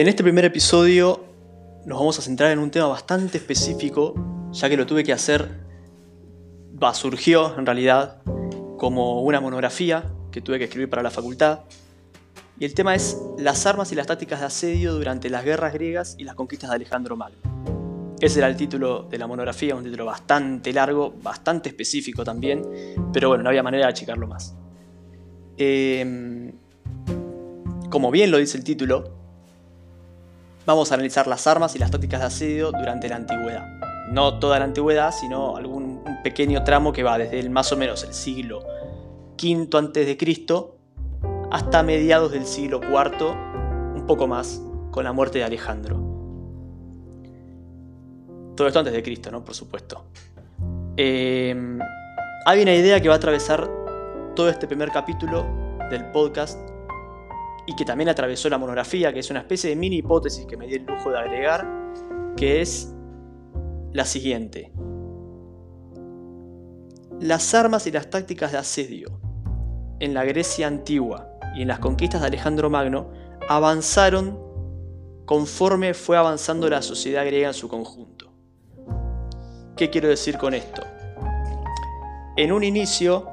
En este primer episodio nos vamos a centrar en un tema bastante específico, ya que lo tuve que hacer, surgió en realidad como una monografía que tuve que escribir para la facultad. Y el tema es las armas y las tácticas de asedio durante las guerras griegas y las conquistas de Alejandro Magno. Ese era el título de la monografía, un título bastante largo, bastante específico también, pero bueno, no había manera de achicarlo más. Em, como bien lo dice el título, vamos a analizar las armas y las tácticas de asedio durante la antigüedad. No toda la antigüedad, sino algún pequeño tramo que va desde el más o menos el siglo V a.C. hasta mediados del siglo IV, un poco más, con la muerte de Alejandro. Todo esto antes de Cristo, ¿no? Por supuesto. Em, hay una idea que va a atravesar todo este primer capítulo del podcast y que también atravesó la monografía, que es una especie de mini hipótesis que me di el lujo de agregar, que es la siguiente. Las armas y las tácticas de asedio en la Grecia antigua y en las conquistas de Alejandro Magno avanzaron conforme fue avanzando la sociedad griega en su conjunto. ¿Qué quiero decir con esto? En un inicio,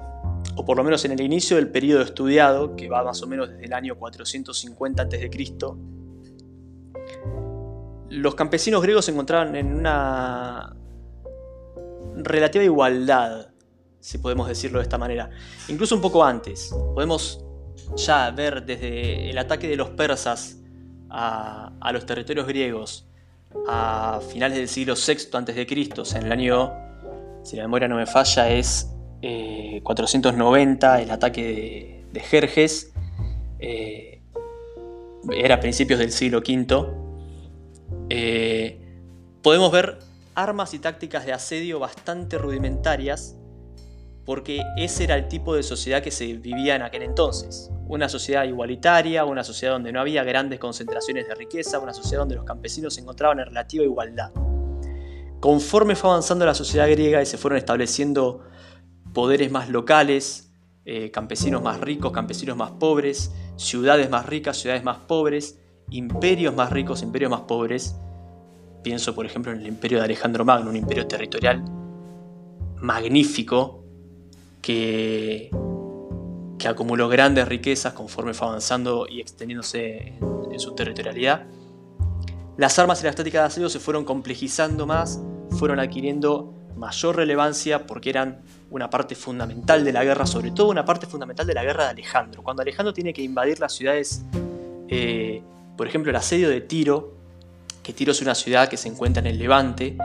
o por lo menos en el inicio del periodo estudiado, que va más o menos desde el año 450 a.C., los campesinos griegos se encontraban en una relativa igualdad si podemos decirlo de esta manera. Incluso un poco antes, podemos ya ver desde el ataque de los persas a, los territorios griegos a finales del siglo VI a.C., en el año, si la memoria no me falla, es 490, eh, el ataque de, Jerjes, eh, era a principios del siglo V, eh, podemos ver armas y tácticas de asedio bastante rudimentarias porque ese era el tipo de sociedad que se vivía en aquel entonces. Una sociedad igualitaria, una sociedad donde no había grandes concentraciones de riqueza, una sociedad donde los campesinos se encontraban en relativa igualdad. Conforme fue avanzando la sociedad griega y se fueron estableciendo poderes más locales, eh, campesinos más ricos, campesinos más pobres, ciudades más ricas, ciudades más pobres, imperios más ricos, imperios más pobres. Pienso, por ejemplo, en el imperio de Alejandro Magno, un imperio territorial magnífico, que, acumuló grandes riquezas conforme fue avanzando y extendiéndose en, su territorialidad. Las armas y las tácticas de asedio se fueron complejizando más, fueron adquiriendo mayor relevancia porque eran una parte fundamental de la guerra, sobre todo una parte fundamental de la guerra de Alejandro. Cuando Alejandro tiene que invadir las ciudades, eh, por ejemplo el asedio de Tiro, que Tiro es una ciudad que se encuentra en el Levante,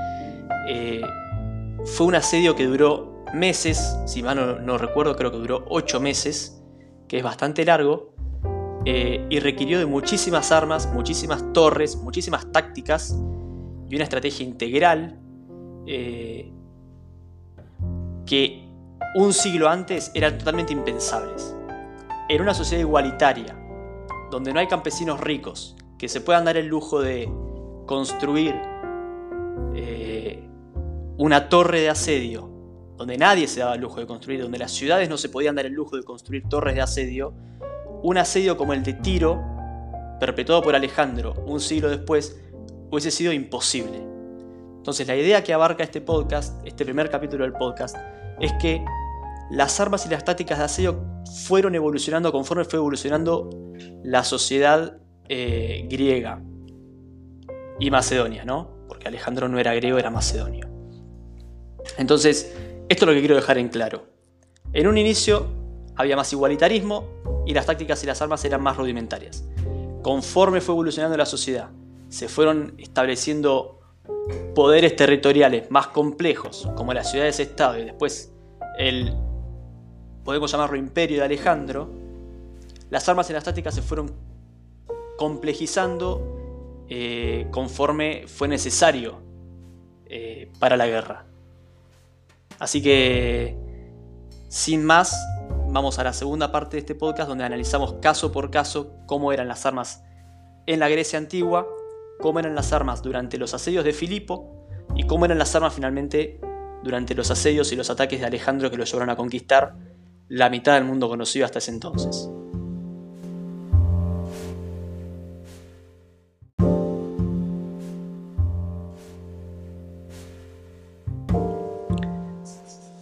eh, fue un asedio que duró meses, si mal no, recuerdo, creo que duró 8 meses, que es bastante largo, eh, y requirió de muchísimas armas, muchísimas torres, muchísimas tácticas y una estrategia integral que un siglo antes eran totalmente impensables. En una sociedad igualitaria, donde no hay campesinos ricos que se puedan dar el lujo de construir eh, una torre de asedio donde nadie se daba el lujo de construir, donde las ciudades no se podían dar el lujo de construir torres de asedio, un asedio como el de Tiro, perpetuado por Alejandro un siglo después, hubiese sido imposible. Entonces la idea que abarca este podcast, este primer capítulo del podcast, es que las armas y las tácticas de asedio fueron evolucionando conforme fue evolucionando la sociedad eh, griega y macedonia, ¿no? Porque Alejandro no era griego, era macedonio. Entonces, esto es lo que quiero dejar en claro. En un inicio había más igualitarismo y las tácticas y las armas eran más rudimentarias. Conforme fue evolucionando la sociedad, se fueron estableciendo poderes territoriales más complejos, como las ciudades-estado y después el, podemos llamarlo imperio de Alejandro, las armas tácticas se fueron complejizando eh, conforme fue necesario eh, para la guerra. Así que, sin más, vamos a la segunda parte de este podcast donde analizamos caso por caso cómo eran las armas en la Grecia antigua, cómo eran las armas durante los asedios de Filipo y cómo eran las armas finalmente durante los asedios y los ataques de Alejandro que lo llevaron a conquistar la mitad del mundo conocido hasta ese entonces.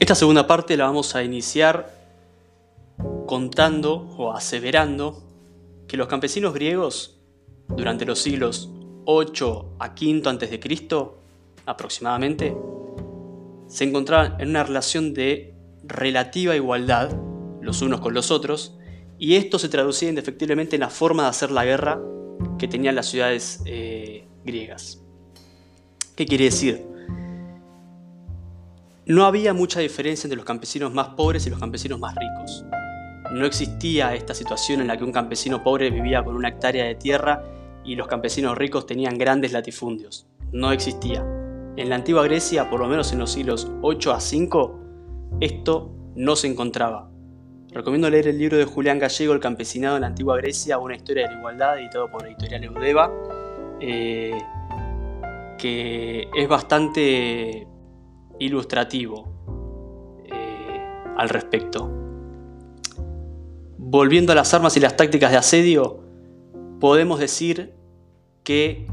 Esta segunda parte la vamos a iniciar contando o aseverando que los campesinos griegos, durante los siglos 8 a 5 a.C. aproximadamente se encontraban en una relación de relativa igualdad los unos con los otros y esto se traducía indefectiblemente en la forma de hacer la guerra que tenían las ciudades eh, griegas. ¿Qué quiere decir? No había mucha diferencia entre los campesinos más pobres y los campesinos más ricos. No existía esta situación en la que un campesino pobre vivía con una hectárea de tierra y los campesinos ricos tenían grandes latifundios. No existía. En la antigua Grecia, por lo menos en los siglos 8 a 5, esto no se encontraba. Recomiendo leer el libro de Julián Gallego, El campesinado en la antigua Grecia, una historia de la igualdad, editado por editorial Eudeva, eh, que es bastante ilustrativo eh, al respecto. Volviendo a las armas y las tácticas de asedio, podemos decir que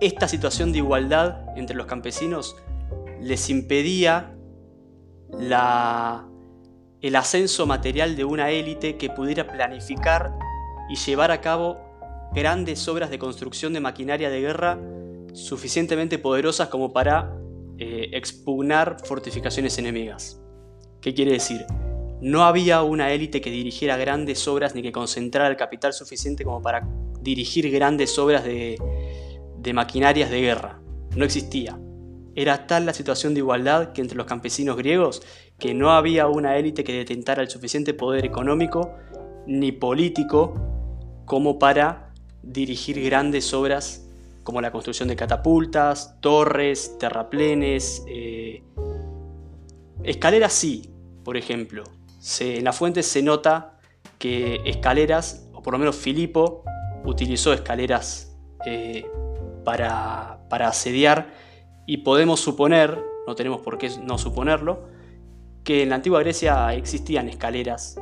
esta situación de igualdad entre los campesinos les impedía el ascenso material de una élite que pudiera planificar y llevar a cabo grandes obras de construcción de maquinaria de guerra suficientemente poderosas como para eh, expugnar fortificaciones enemigas. ¿Qué quiere decir? No había una élite que dirigiera grandes obras ni que concentrara el capital suficiente como para dirigir grandes obras de, maquinarias de guerra. No existía. Era tal la situación de igualdad que entre los campesinos griegos que no había una élite que detentara el suficiente poder económico ni político como para dirigir grandes obras como la construcción de catapultas, torres, terraplenes, eh, escaleras sí, por ejemplo, en la fuente se nota que escaleras, o por lo menos Filipo, utilizó escaleras eh, para, asediar y podemos suponer, no tenemos por qué no suponerlo, que en la antigua Grecia existían escaleras.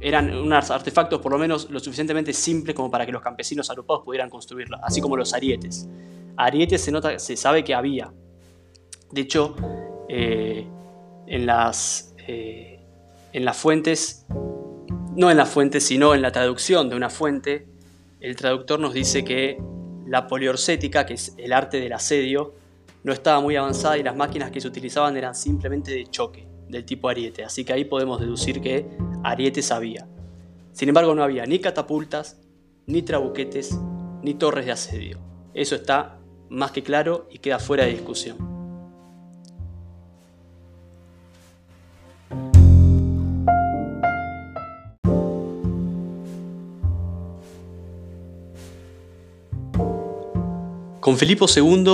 Eran unos artefactos por lo menos lo suficientemente simples como para que los campesinos agrupados pudieran construirlo, así como los arietes. Arietes se, nota, se sabe que había. De hecho, eh, en las eh, en las fuentes, no en las fuentes, sino en la traducción de una fuente, el traductor nos dice que la poliorcética, que es el arte del asedio, no estaba muy avanzada y las máquinas que se utilizaban eran simplemente de choque, del tipo ariete. Así que ahí podemos deducir que arietes había. Sin embargo, no había ni catapultas, ni trabuquetes, ni torres de asedio. Eso está más que claro y queda fuera de discusión. Con Filipo II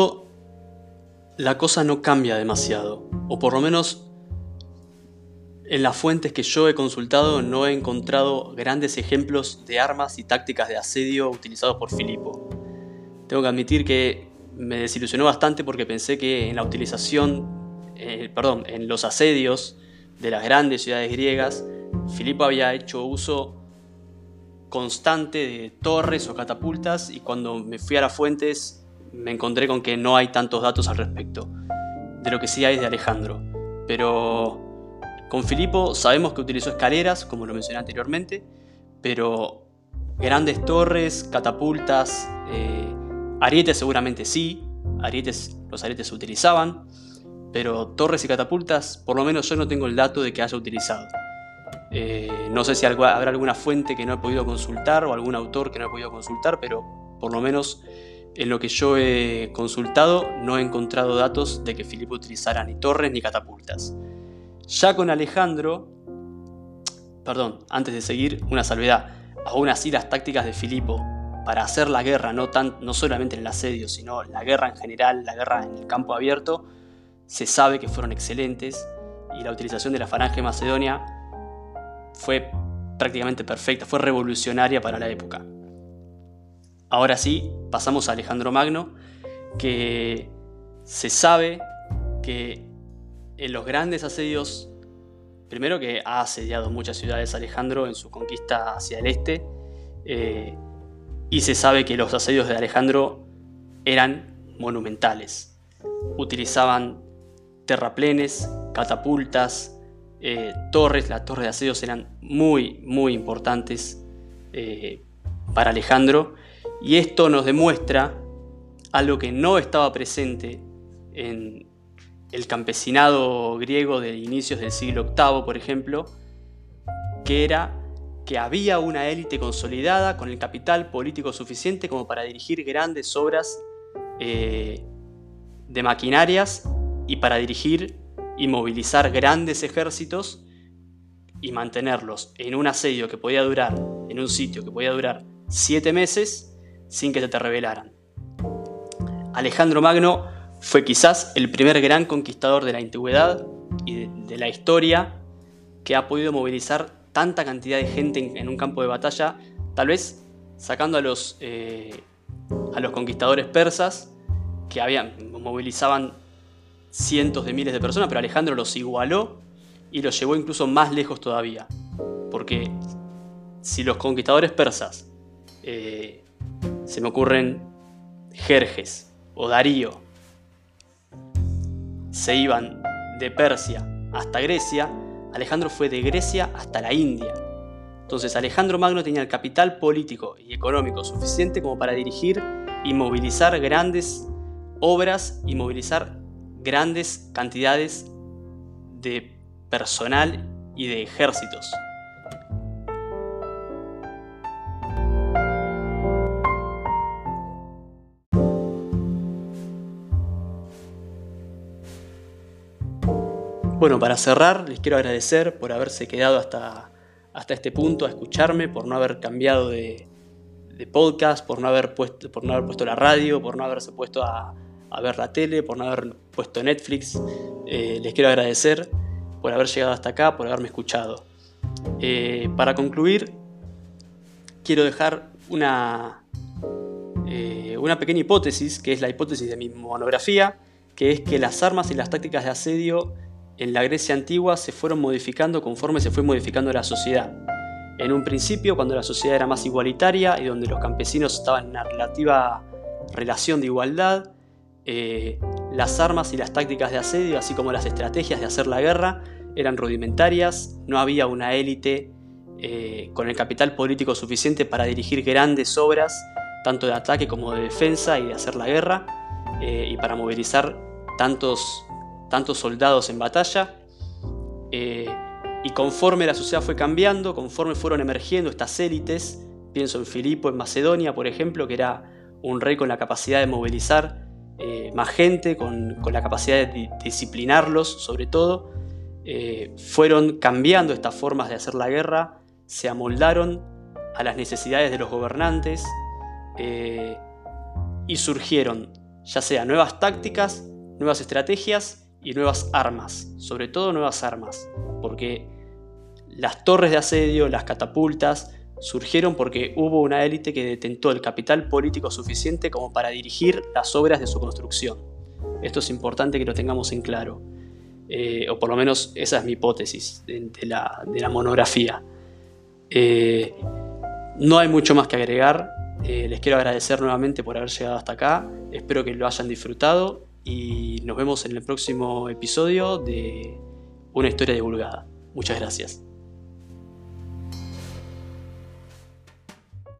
la cosa no cambia demasiado, o por lo menos en las fuentes que yo he consultado no he encontrado grandes ejemplos de armas y tácticas de asedio utilizados por Filipo. Tengo que admitir que me desilusionó bastante porque pensé que en la utilización, eh, perdón, en los asedios de las grandes ciudades griegas, Filipo había hecho uso constante de torres o catapultas y cuando me fui a las fuentes me encontré con que no hay tantos datos al respecto. De lo que sí hay de Alejandro. Pero con Filipo sabemos que utilizó escaleras, como lo mencioné anteriormente, pero grandes torres, catapultas, eh, arietes seguramente sí, arietes, los arietes se utilizaban, pero torres y catapultas, por lo menos yo no tengo el dato de que haya utilizado. Eh, no sé si habrá alguna fuente que no he podido consultar o algún autor que no he podido consultar, pero por lo menos en lo que yo he consultado no he encontrado datos de que Filipo utilizara ni torres ni catapultas. Ya con Alejandro, perdón, antes de seguir, una salvedad. Aún así las tácticas de Filipo para hacer la guerra, no, tan, no solamente en el asedio, sino la guerra en general, la guerra en el campo abierto, se sabe que fueron excelentes y la utilización de la falange macedonia fue prácticamente perfecta, fue revolucionaria para la época. Ahora sí, pasamos a Alejandro Magno, que se sabe que en los grandes asedios, primero que ha asediado muchas ciudades Alejandro en su conquista hacia el este, eh, y se sabe que los asedios de Alejandro eran monumentales. Utilizaban terraplenes, catapultas, eh, torres. Las torres de asedios eran muy, muy importantes eh, para Alejandro. Y esto nos demuestra algo que no estaba presente en el campesinado griego de inicios del siglo VIII, por ejemplo, que era que había una élite consolidada con el capital político suficiente como para dirigir grandes obras eh, de maquinarias y para dirigir y movilizar grandes ejércitos y mantenerlos en un asedio que podía durar, en un sitio que podía durar siete meses sin que se te rebelaran. Alejandro Magno fue quizás el primer gran conquistador de la antigüedad y de, la historia que ha podido movilizar tanta cantidad de gente en, un campo de batalla, tal vez sacando a los, eh, a los conquistadores persas que habían, movilizaban cientos de miles de personas, pero Alejandro los igualó y los llevó incluso más lejos todavía. Porque si los conquistadores persas, eh, se me ocurren Jerjes o Darío, se iban de Persia hasta Grecia, Alejandro fue de Grecia hasta la India. Entonces Alejandro Magno tenía el capital político y económico suficiente como para dirigir y movilizar grandes obras y movilizar grandes cantidades de personal y de ejércitos. Bueno, para cerrar, les quiero agradecer por haberse quedado hasta, hasta este punto a escucharme, por no haber cambiado de, podcast, por no, haber puesto, por no haber puesto la radio, por no haberse puesto a, ver la tele, por no haber puesto Netflix. Eh, les quiero agradecer por haber llegado hasta acá, por haberme escuchado. Eh, para concluir, quiero dejar una, eh, una pequeña hipótesis, que es la hipótesis de mi monografía, que es que las armas y las tácticas de asedio en la Grecia antigua se fueron modificando conforme se fue modificando la sociedad. En un principio, cuando la sociedad era más igualitaria y donde los campesinos estaban en una relativa relación de igualdad, eh, las armas y las tácticas de asedio, así como las estrategias de hacer la guerra, eran rudimentarias, no había una élite eh, con el capital político suficiente para dirigir grandes obras, tanto de ataque como de defensa y de hacer la guerra, eh, y para movilizar tantos tantos soldados en batalla. Eh, y conforme la sociedad fue cambiando, conforme fueron emergiendo estas élites, pienso en Filipo, en Macedonia, por ejemplo, que era un rey con la capacidad de movilizar eh, más gente, con, la capacidad de disciplinarlos sobre todo, eh, fueron cambiando estas formas de hacer la guerra, se amoldaron a las necesidades de los gobernantes y surgieron ya sea nuevas tácticas, nuevas estrategias y nuevas armas, sobre todo nuevas armas, porque las torres de asedio, las catapultas, surgieron porque hubo una élite que detentó el capital político suficiente como para dirigir las obras de su construcción. Esto es importante que lo tengamos en claro, eh, o por lo menos esa es mi hipótesis de, la, monografía. Eh, no hay mucho más que agregar, eh, les quiero agradecer nuevamente por haber llegado hasta acá, espero que lo hayan disfrutado y nos vemos en el próximo episodio de Una historia divulgada. Muchas gracias.